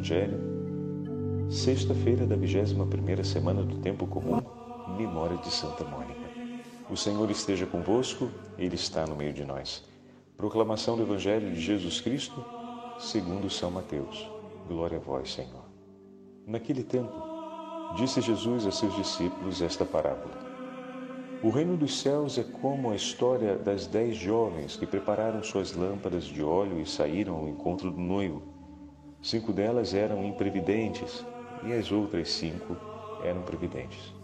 Evangelho, sexta-feira da 21ª semana do tempo comum, memória de Santa Mônica. O Senhor esteja convosco, ele está no meio de nós. Proclamação do Evangelho de Jesus Cristo, segundo São Mateus. Glória a vós, Senhor. Naquele tempo, disse Jesus a seus discípulos esta parábola. O reino dos céus é como a história das dez jovens que prepararam suas lâmpadas de óleo e saíram ao encontro do noivo. Cinco delas eram imprevidentes e as outras cinco eram previdentes.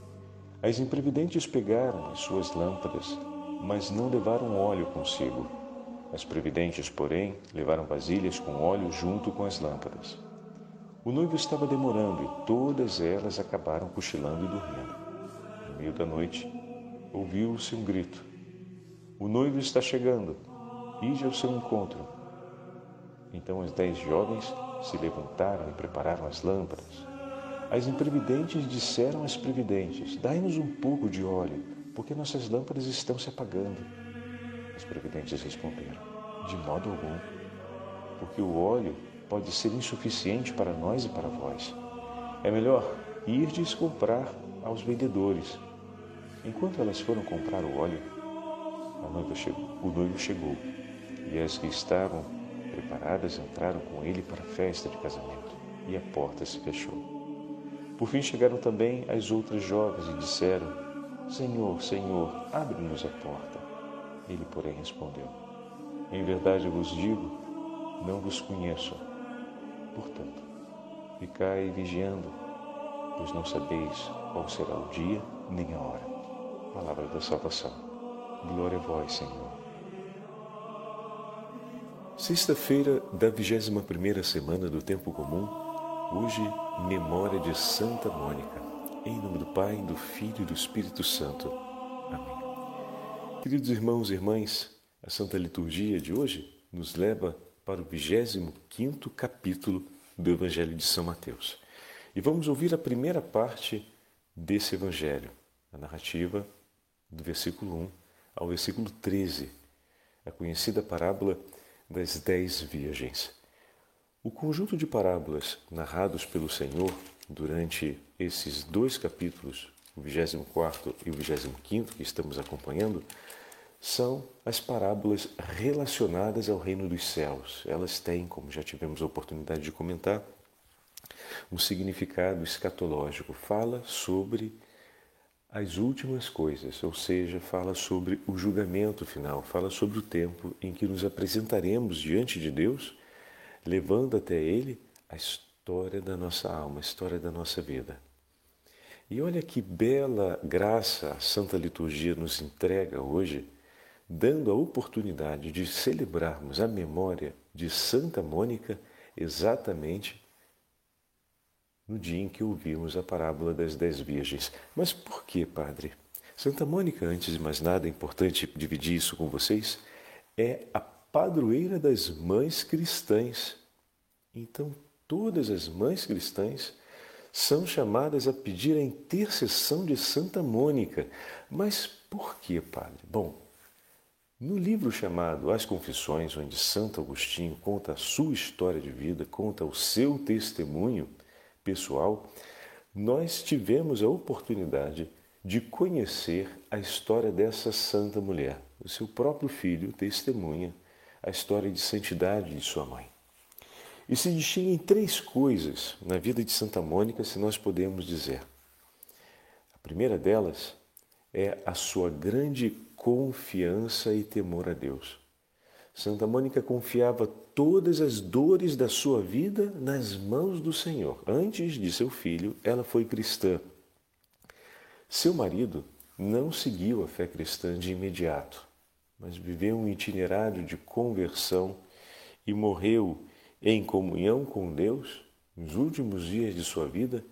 As imprevidentes pegaram as suas lâmpadas, mas não levaram óleo consigo. As previdentes, porém, levaram vasilhas com óleo junto com as lâmpadas. O noivo estava demorando e todas elas acabaram cochilando e dormindo. No meio da noite, ouviu-se um grito: O noivo está chegando, ide ao seu encontro. Então os dez jovens se levantaram e prepararam as lâmpadas. As imprevidentes disseram às previdentes: Dai-nos um pouco de óleo, porque nossas lâmpadas estão se apagando. As previdentes responderam: De modo algum, porque o óleo pode ser insuficiente para nós e para vós. É melhor irdes comprar aos vendedores Enquanto elas foram comprar o óleo, chegou, o noivo chegou e as que estavam preparadas entraram com ele para a festa de casamento e a porta se fechou. Por fim chegaram também as outras jovens e disseram: Senhor, Senhor, abre-nos a porta. Ele, porém, respondeu: Em verdade vos digo, não vos conheço. Portanto, ficai vigiando, pois não sabeis qual será o dia nem a hora palavra da salvação. Glória a vós, Senhor. Sexta-feira da 21ª semana do Tempo Comum, hoje, memória de Santa Mônica. Em nome do Pai, do Filho e do Espírito Santo. Amém. Queridos irmãos e irmãs, a Santa Liturgia de hoje nos leva para o 25º capítulo do Evangelho de São Mateus. E vamos ouvir a primeira parte desse Evangelho, a narrativa do versículo 1 ao versículo 13, a conhecida parábola das dez virgens. O conjunto de parábolas narrados pelo Senhor durante esses dois capítulos, o 24 e o 25 que estamos acompanhando, são as parábolas relacionadas ao reino dos céus. Elas têm, como já tivemos a oportunidade de comentar, um significado escatológico. Fala sobre as últimas coisas, ou seja, fala sobre o julgamento final, fala sobre o tempo em que nos apresentaremos diante de Deus, levando até Ele a história da nossa alma, a história da nossa vida. E olha que bela graça a Santa Liturgia nos entrega hoje, dando a oportunidade de celebrarmos a memória de Santa Mônica exatamente no dia em que ouvimos a parábola das dez virgens. Mas por que, padre? Santa Mônica, antes de mais nada, é importante dividir isso com vocês, é a padroeira das mães cristãs. Então, todas as mães cristãs são chamadas a pedir a intercessão de Santa Mônica. Mas por que, padre? Bom, no livro chamado As Confissões, onde Santo Agostinho conta a sua história de vida, conta o seu testemunho, pessoal, nós tivemos a oportunidade de conhecer a história dessa santa mulher. O seu próprio filho testemunha a história de santidade de sua mãe. E se distinguem três coisas na vida de Santa Mônica, se nós podemos dizer. A primeira delas é a sua grande confiança e temor a Deus. Santa Mônica confiava todas as dores da sua vida nas mãos do Senhor. Antes de seu filho, ela foi cristã. Seu marido não seguiu a fé cristã de imediato, mas viveu um itinerário de conversão e morreu em comunhão com Deus nos últimos dias de sua vida,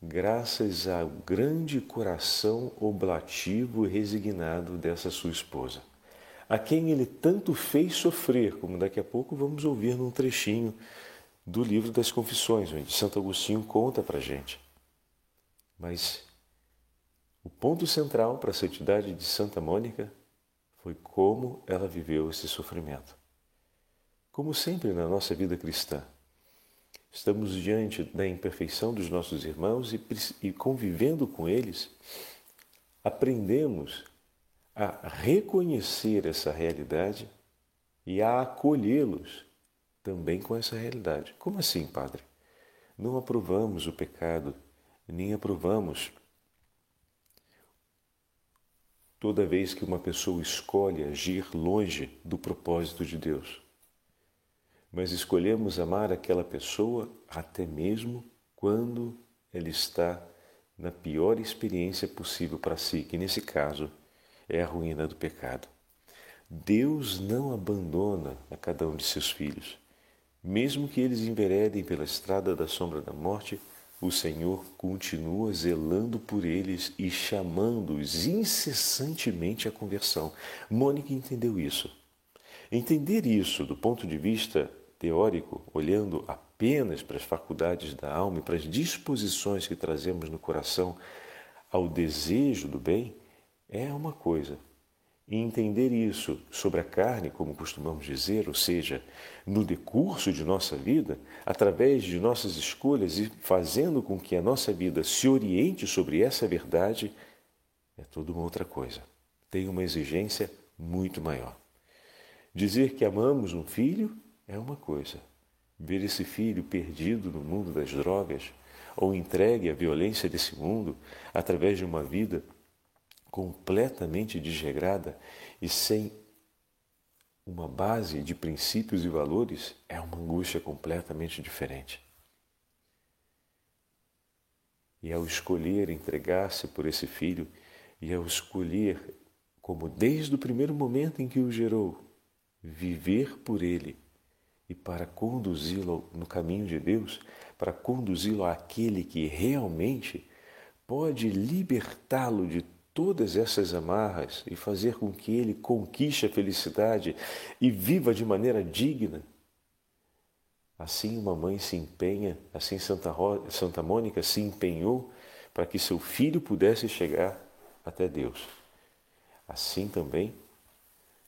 graças ao grande coração oblativo e resignado dessa sua esposa a quem ele tanto fez sofrer, como daqui a pouco vamos ouvir num trechinho do livro das Confissões, onde Santo Agostinho conta para gente. Mas o ponto central para a santidade de Santa Mônica foi como ela viveu esse sofrimento. Como sempre na nossa vida cristã, estamos diante da imperfeição dos nossos irmãos e, e convivendo com eles, aprendemos a reconhecer essa realidade e a acolhê-los também com essa realidade. Como assim, Padre? Não aprovamos o pecado, nem aprovamos toda vez que uma pessoa escolhe agir longe do propósito de Deus. Mas escolhemos amar aquela pessoa até mesmo quando ela está na pior experiência possível para si, que nesse caso é a ruína do pecado. Deus não abandona a cada um de seus filhos. Mesmo que eles enveredem pela estrada da sombra da morte, o Senhor continua zelando por eles e chamando-os incessantemente à conversão. Mônica entendeu isso. Entender isso do ponto de vista teórico, olhando apenas para as faculdades da alma e para as disposições que trazemos no coração ao desejo do bem, é uma coisa. E entender isso sobre a carne, como costumamos dizer, ou seja, no decurso de nossa vida, através de nossas escolhas e fazendo com que a nossa vida se oriente sobre essa verdade, é tudo uma outra coisa. Tem uma exigência muito maior. Dizer que amamos um filho é uma coisa. Ver esse filho perdido no mundo das drogas ou entregue à violência desse mundo através de uma vida completamente desregrada e sem uma base de princípios e valores, é uma angústia completamente diferente. E ao escolher entregar-se por esse filho, e ao escolher, como desde o primeiro momento em que o gerou, viver por ele e para conduzi-lo no caminho de Deus, para conduzi-lo àquele que realmente pode libertá-lo de todas essas amarras e fazer com que ele conquiste a felicidade e viva de maneira digna. Assim uma mãe se empenha, assim Santa, Ro... Santa Mônica se empenhou para que seu filho pudesse chegar até Deus. Assim também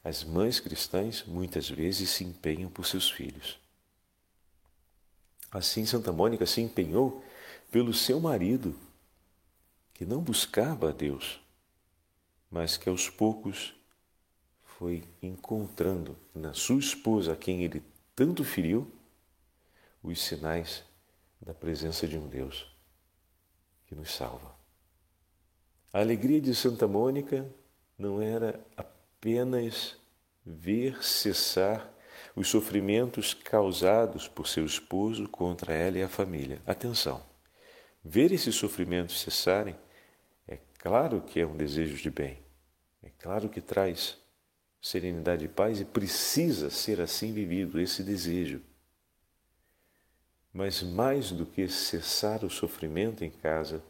as mães cristãs muitas vezes se empenham por seus filhos. Assim Santa Mônica se empenhou pelo seu marido, que não buscava a Deus, mas que aos poucos foi encontrando na sua esposa, a quem ele tanto feriu, os sinais da presença de um Deus que nos salva. A alegria de Santa Mônica não era apenas ver cessar os sofrimentos causados por seu esposo contra ela e a família. Atenção! Ver esses sofrimentos cessarem Claro que é um desejo de bem, é claro que traz serenidade e paz e precisa ser assim vivido esse desejo. Mas mais do que cessar o sofrimento em casa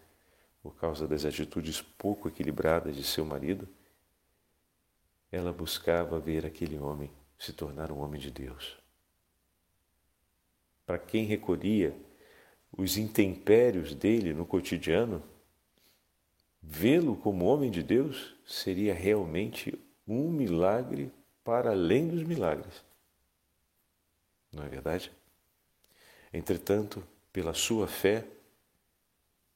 por causa das atitudes pouco equilibradas de seu marido, ela buscava ver aquele homem se tornar um homem de Deus. Para quem recolhia os intempéries dele no cotidiano, Vê-lo como homem de Deus seria realmente um milagre para além dos milagres. Não é verdade? Entretanto, pela sua fé,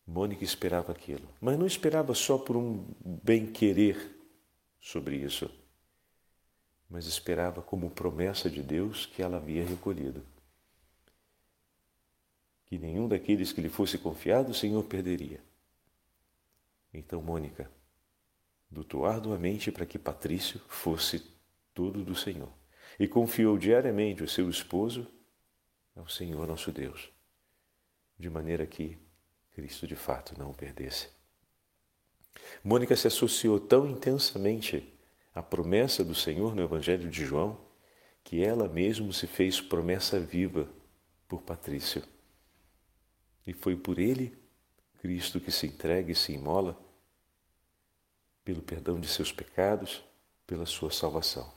Mônica esperava aquilo. Mas não esperava só por um bem-querer sobre isso, mas esperava como promessa de Deus que ela havia recolhido. Que nenhum daqueles que lhe fosse confiado o Senhor perderia. Então Mônica lutou arduamente para que Patrício fosse tudo do Senhor e confiou diariamente o seu esposo ao Senhor nosso Deus, de maneira que Cristo de fato não o perdesse. Mônica se associou tão intensamente à promessa do Senhor no Evangelho de João que ela mesma se fez promessa viva por Patrício. E foi por ele, Cristo, que se entrega e se imola pelo perdão de seus pecados, pela sua salvação.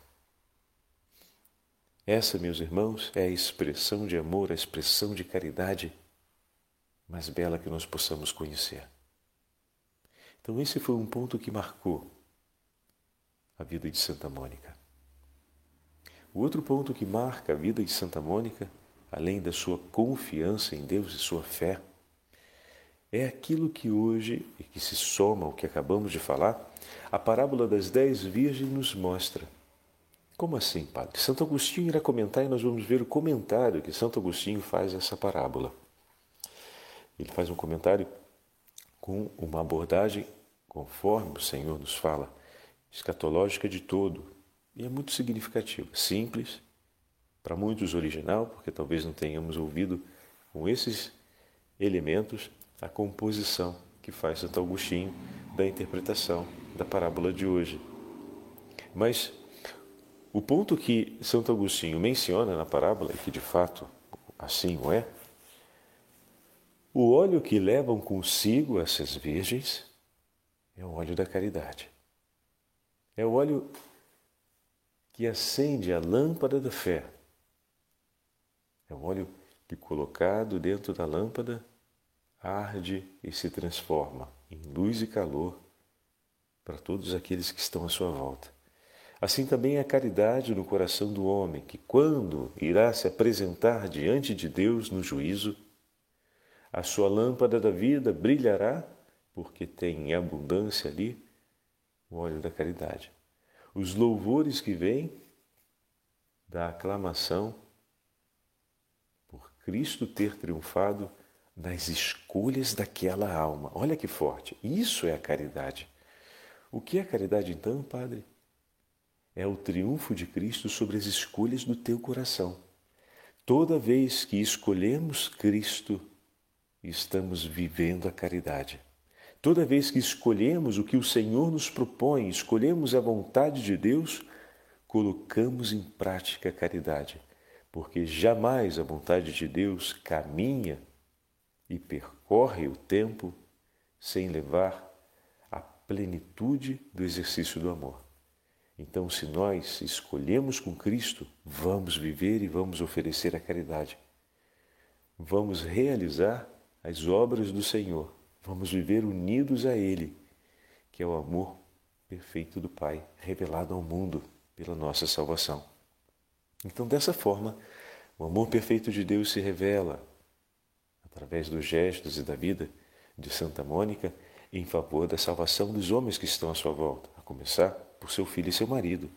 Essa, meus irmãos, é a expressão de amor, a expressão de caridade mais bela que nós possamos conhecer. Então, esse foi um ponto que marcou a vida de Santa Mônica. O outro ponto que marca a vida de Santa Mônica além da sua confiança em Deus e sua fé, é aquilo que hoje, e que se soma ao que acabamos de falar, a parábola das dez virgens nos mostra. Como assim, padre? Santo Agostinho irá comentar e nós vamos ver o comentário que Santo Agostinho faz a essa parábola. Ele faz um comentário com uma abordagem conforme o Senhor nos fala, escatológica de todo, e é muito significativa, simples, para muitos original, porque talvez não tenhamos ouvido com esses elementos a composição que faz Santo Agostinho da interpretação da parábola de hoje. Mas o ponto que Santo Agostinho menciona na parábola, e que de fato assim o é, o óleo que levam consigo essas virgens é o óleo da caridade. É o óleo que acende a lâmpada da fé. É o óleo que, colocado dentro da lâmpada, arde e se transforma em luz e calor para todos aqueles que estão à sua volta. Assim também é a caridade no coração do homem, que quando irá se apresentar diante de Deus no juízo, a sua lâmpada da vida brilhará, porque tem em abundância ali o óleo da caridade. Os louvores que vêm da aclamação por Cristo ter triunfado nas escolhas daquela alma. Olha que forte. Isso é a caridade. O que é caridade então, Padre? É o triunfo de Cristo sobre as escolhas do teu coração. Toda vez que escolhemos Cristo, estamos vivendo a caridade. Toda vez que escolhemos o que o Senhor nos propõe, escolhemos a vontade de Deus, colocamos em prática a caridade, porque jamais a vontade de Deus caminha e percorre o tempo sem levar plenitude do exercício do amor. Então, se nós escolhemos com Cristo, vamos viver e vamos oferecer a caridade. Vamos realizar as obras do Senhor. Vamos viver unidos a Ele, que é o amor perfeito do Pai, revelado ao mundo pela nossa salvação. Então, dessa forma, o amor perfeito de Deus se revela através dos gestos e da vida de Santa Mônica, em favor da salvação dos homens que estão à sua volta, a começar por seu filho e seu marido.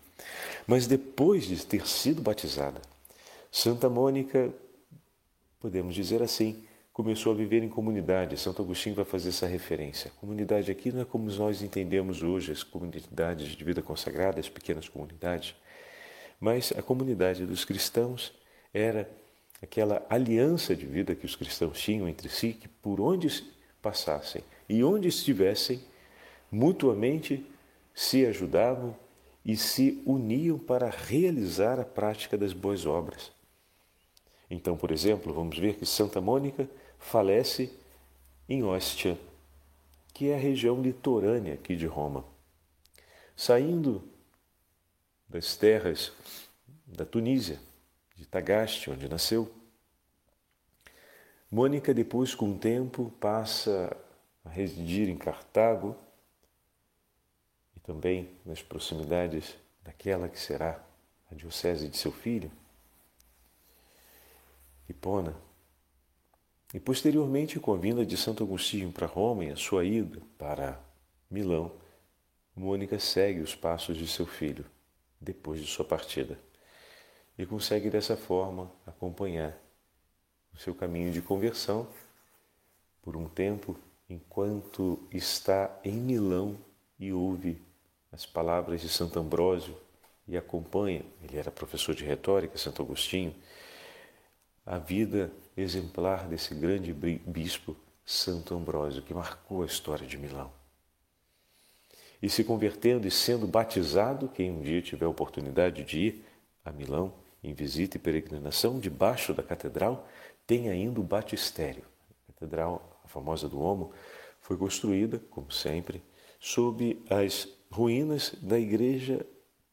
Mas depois de ter sido batizada, Santa Mônica, podemos dizer assim, começou a viver em comunidade. Santo Agostinho vai fazer essa referência. Comunidade aqui não é como nós entendemos hoje as comunidades de vida consagrada, as pequenas comunidades, mas a comunidade dos cristãos era aquela aliança de vida que os cristãos tinham entre si, que por onde passassem e onde estivessem, mutuamente se ajudavam e se uniam para realizar a prática das boas obras. Então, por exemplo, vamos ver que Santa Mônica falece em Ostia, que é a região litorânea aqui de Roma. Saindo das terras da Tunísia, de Tagaste, onde nasceu. Mônica, depois, com o tempo, passa a residir em Cartago e também nas proximidades daquela que será a diocese de seu filho, Hipona. E posteriormente, com a vinda de Santo Agostinho para Roma e a sua ida para Milão, Mônica segue os passos de seu filho depois de sua partida e consegue dessa forma acompanhar o seu caminho de conversão por um tempo enquanto está em Milão e ouve as palavras de Santo Ambrósio e acompanha, ele era professor de retórica, Santo Agostinho, a vida exemplar desse grande bispo Santo Ambrósio, que marcou a história de Milão. E se convertendo e sendo batizado, quem um dia tiver a oportunidade de ir a Milão, em visita e peregrinação, debaixo da catedral, tem ainda o batistério. A catedral, famosa do Omo, foi construída, como sempre, sob as ruínas da igreja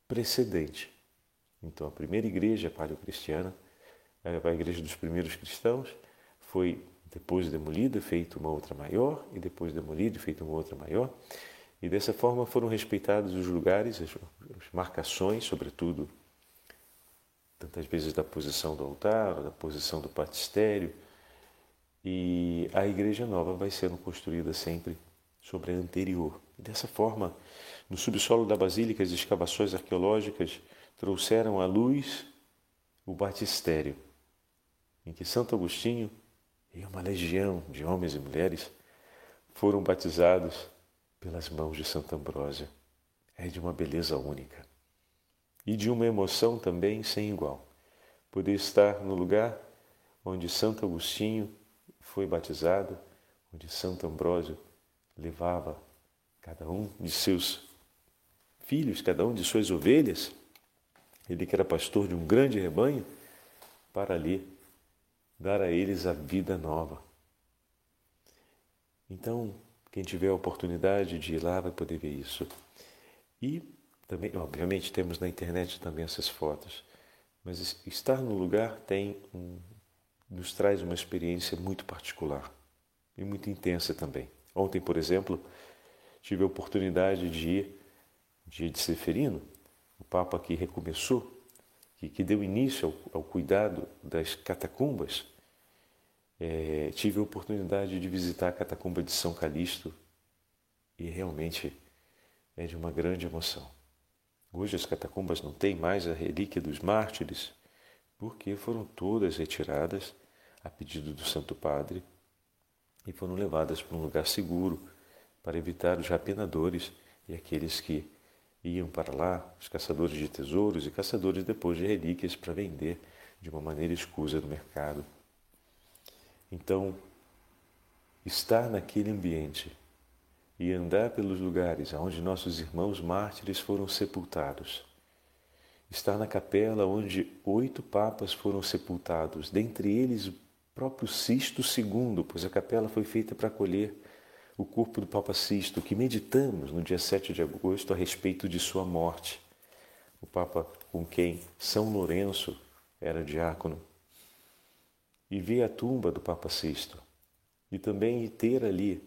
precedente. Então, a primeira igreja paleocristiana, a igreja dos primeiros cristãos, foi depois demolida, feita uma outra maior, e depois demolida feita uma outra maior. E dessa forma foram respeitados os lugares, as marcações, sobretudo tantas vezes da posição do altar, da posição do batistério, e a igreja nova vai sendo construída sempre sobre a anterior. Dessa forma, no subsolo da basílica, as escavações arqueológicas trouxeram à luz o batistério, em que Santo Agostinho e uma legião de homens e mulheres foram batizados pelas mãos de Santo Ambrósio. É de uma beleza única e de uma emoção também sem igual. Poder estar no lugar onde Santo Agostinho foi batizado, onde Santo Ambrósio levava cada um de seus filhos, cada um de suas ovelhas, ele que era pastor de um grande rebanho, para ali dar a eles a vida nova. Então, quem tiver a oportunidade de ir lá vai poder ver isso. E também, obviamente, temos na internet também essas fotos, mas estar no lugar tem um, nos traz uma experiência muito particular e muito intensa também. Ontem, por exemplo, tive a oportunidade de ir, dia de Seferino, o Papa que recomeçou, que, que deu início ao, ao cuidado das catacumbas, é, tive a oportunidade de visitar a catacumba de São Calixto e realmente é de uma grande emoção. Hoje as catacumbas não têm mais a relíquia dos mártires, porque foram todas retiradas a pedido do Santo Padre e foram levadas para um lugar seguro para evitar os rapenadores e aqueles que iam para lá, os caçadores de tesouros e caçadores depois de relíquias para vender de uma maneira escusa no mercado. Então, estar naquele ambiente e andar pelos lugares onde nossos irmãos mártires foram sepultados. Estar na capela onde oito papas foram sepultados, dentre eles o próprio Sisto II, pois a capela foi feita para acolher o corpo do Papa Sisto, que meditamos no dia 7 de agosto a respeito de sua morte. O Papa com quem São Lourenço era diácono. E ver a tumba do Papa Sisto. E também ter ali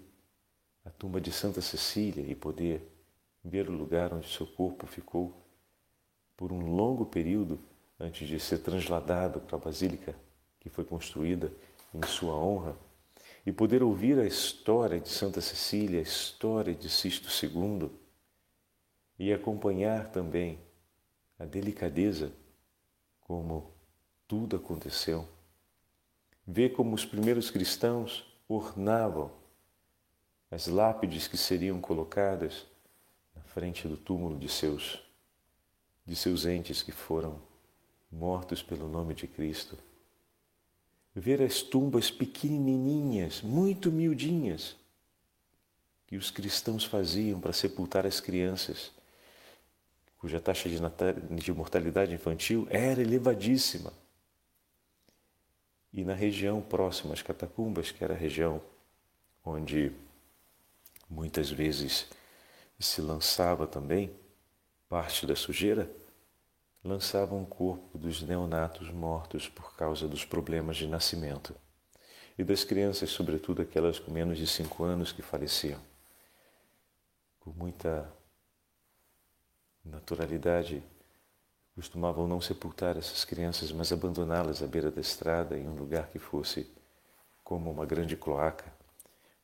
a tumba de Santa Cecília e poder ver o lugar onde seu corpo ficou por um longo período antes de ser trasladado para a basílica que foi construída em sua honra e poder ouvir a história de Santa Cecília, a história de Sisto II e acompanhar também a delicadeza como tudo aconteceu. Ver como os primeiros cristãos ornavam as lápides que seriam colocadas na frente do túmulo de seus de seus entes que foram mortos pelo nome de Cristo. Ver as tumbas pequenininhas, muito miudinhas, que os cristãos faziam para sepultar as crianças, cuja taxa de, de mortalidade infantil era elevadíssima. E na região próxima às catacumbas, que era a região onde muitas vezes se lançava também parte da sujeira, lançavam o corpo dos neonatos mortos por causa dos problemas de nascimento e das crianças, sobretudo aquelas com menos de cinco anos que faleciam. Com muita naturalidade, costumavam não sepultar essas crianças, mas abandoná-las à beira da estrada em um lugar que fosse como uma grande cloaca,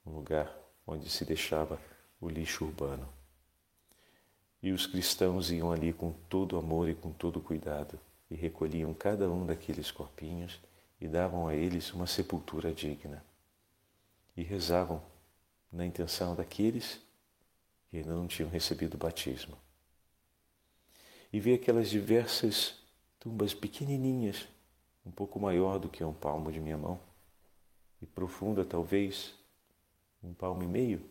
um lugar onde se deixava o lixo urbano. E os cristãos iam ali com todo amor e com todo cuidado e recolhiam cada um daqueles corpinhos e davam a eles uma sepultura digna. E rezavam na intenção daqueles que ainda não tinham recebido o batismo. E ver aquelas diversas tumbas pequenininhas, um pouco maior do que um palmo de minha mão, e profunda talvez um palmo e meio,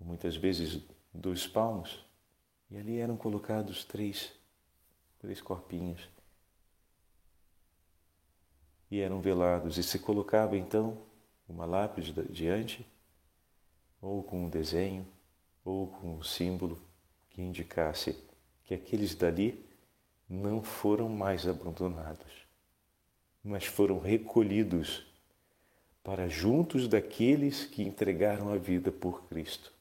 ou muitas vezes dois palmos, e ali eram colocados três, três corpinhos. E eram velados, e se colocava então uma lápide diante, ou com um desenho, ou com um símbolo que indicasse que aqueles dali não foram mais abandonados, mas foram recolhidos para juntos daqueles que entregaram a vida por Cristo.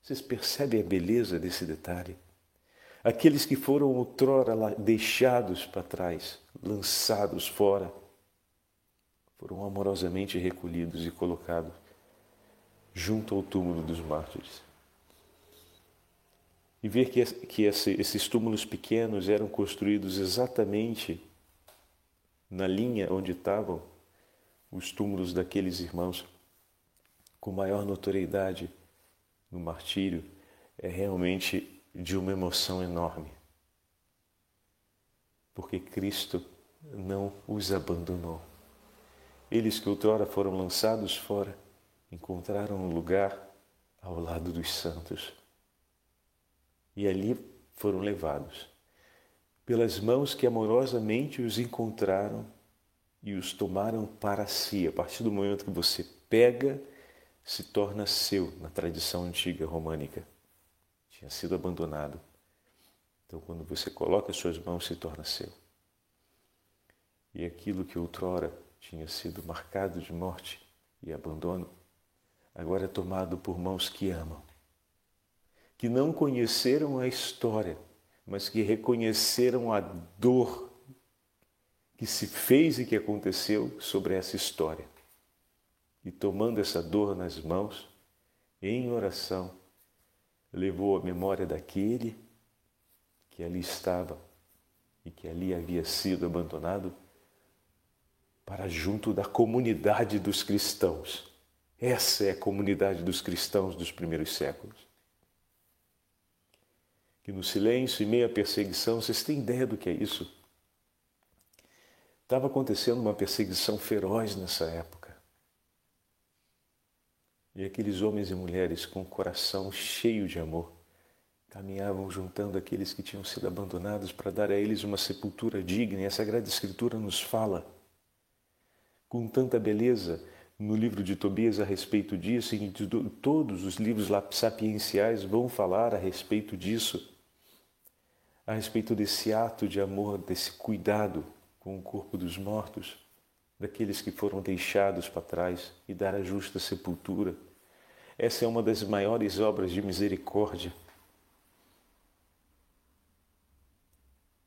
Vocês percebem a beleza desse detalhe? Aqueles que foram outrora deixados para trás, lançados fora, foram amorosamente recolhidos e colocados junto ao túmulo dos mártires. E ver que, que esses túmulos pequenos eram construídos exatamente na linha onde estavam os túmulos daqueles irmãos com maior notoriedade no martírio é realmente de uma emoção enorme. Porque Cristo não os abandonou. Eles que outrora foram lançados fora encontraram um lugar ao lado dos santos. E ali foram levados pelas mãos que amorosamente os encontraram e os tomaram para si. A partir do momento que você pega, se torna seu na tradição antiga românica. Tinha sido abandonado. Então, quando você coloca as suas mãos, se torna seu. E aquilo que outrora tinha sido marcado de morte e abandono, agora é tomado por mãos que amam, que não conheceram a história, mas que reconheceram a dor que se fez e que aconteceu sobre essa história. E tomando essa dor nas mãos, em oração, levou a memória daquele que ali estava e que ali havia sido abandonado para junto da comunidade dos cristãos. Essa é a comunidade dos cristãos dos primeiros séculos. Que no silêncio e meio à perseguição, vocês têm ideia do que é isso? Estava acontecendo uma perseguição feroz nessa época. E aqueles homens e mulheres com o coração cheio de amor caminhavam juntando aqueles que tinham sido abandonados para dar a eles uma sepultura digna. E a Sagrada Escritura nos fala com tanta beleza no livro de Tobias a respeito disso, e todos os livros sapienciais vão falar a respeito disso, a respeito desse ato de amor, desse cuidado com o corpo dos mortos, daqueles que foram deixados para trás e dar a justa sepultura. Essa é uma das maiores obras de misericórdia.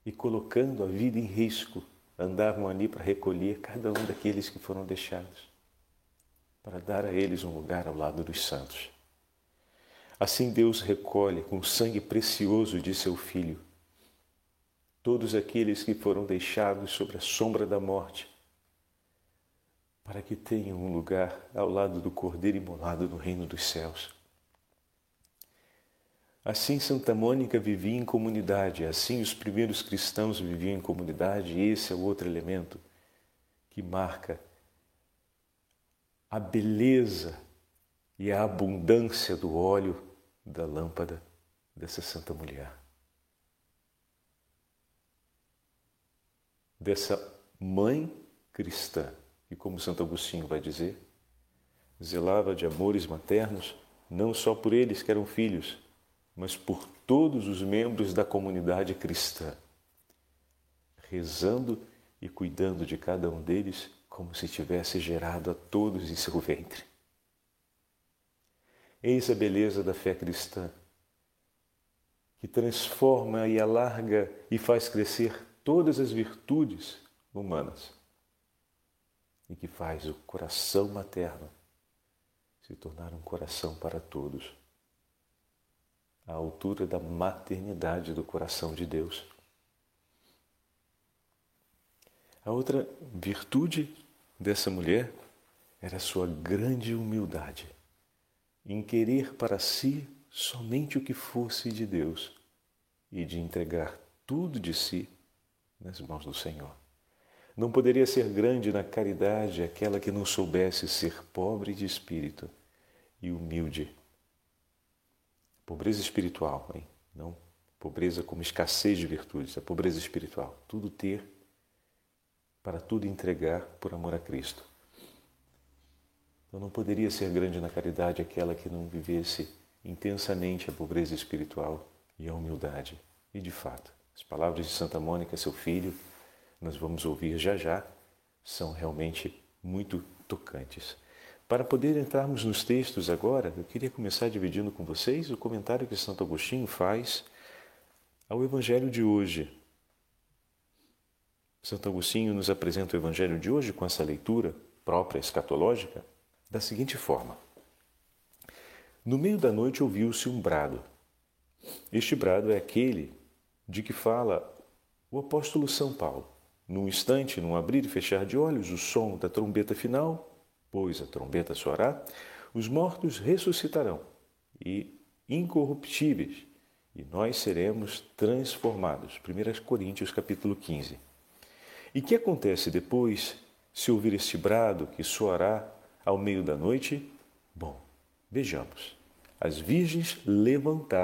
E colocando a vida em risco andavam ali para recolher cada um daqueles que foram deixados, para dar a eles um lugar ao lado dos santos. Assim Deus recolhe com o sangue precioso de seu Filho todos aqueles que foram deixados sobre a sombra da morte, para que tenham um lugar ao lado do Cordeiro imolado no reino dos céus. Assim Santa Mônica vivia em comunidade, assim os primeiros cristãos viviam em comunidade, e esse é o outro elemento que marca a beleza e a abundância do óleo da lâmpada dessa santa mulher. Dessa mãe cristã, que, como Santo Agostinho vai dizer, zelava de amores maternos não só por eles que eram filhos, mas por todos os membros da comunidade cristã, rezando e cuidando de cada um deles como se tivesse gerado a todos em seu ventre. Eis a beleza da fé cristã, que transforma e alarga e faz crescer todas as virtudes humanas e que faz o coração materno se tornar um coração para todos à altura da maternidade do coração de Deus. A outra virtude dessa mulher era a sua grande humildade em querer para si somente o que fosse de Deus e de entregar tudo de si nas mãos do Senhor. Não poderia ser grande na caridade aquela que não soubesse ser pobre de espírito e humilde Pobreza espiritual, hein? não pobreza como escassez de virtudes, a pobreza espiritual. Tudo ter para tudo entregar por amor a Cristo. Então não poderia ser grande na caridade aquela que não vivesse intensamente a pobreza espiritual e a humildade. E de fato, as palavras de Santa Mônica, seu filho, nós vamos ouvir já já, são realmente muito tocantes. Para poder entrarmos nos textos agora, eu queria começar dividindo com vocês o comentário que Santo Agostinho faz ao Evangelho de hoje. Santo Agostinho nos apresenta o Evangelho de hoje com essa leitura própria escatológica da seguinte forma: No meio da noite ouviu-se um brado. Este brado é aquele de que fala o apóstolo São Paulo. Num instante, num abrir e fechar de olhos, o som da trombeta final, pois a trombeta soará, os mortos ressuscitarão e incorruptíveis, e nós seremos transformados. 1 Coríntios capítulo 15. E que acontece depois, se ouvir este brado que soará ao meio da noite? Bom, vejamos. As virgens levantaram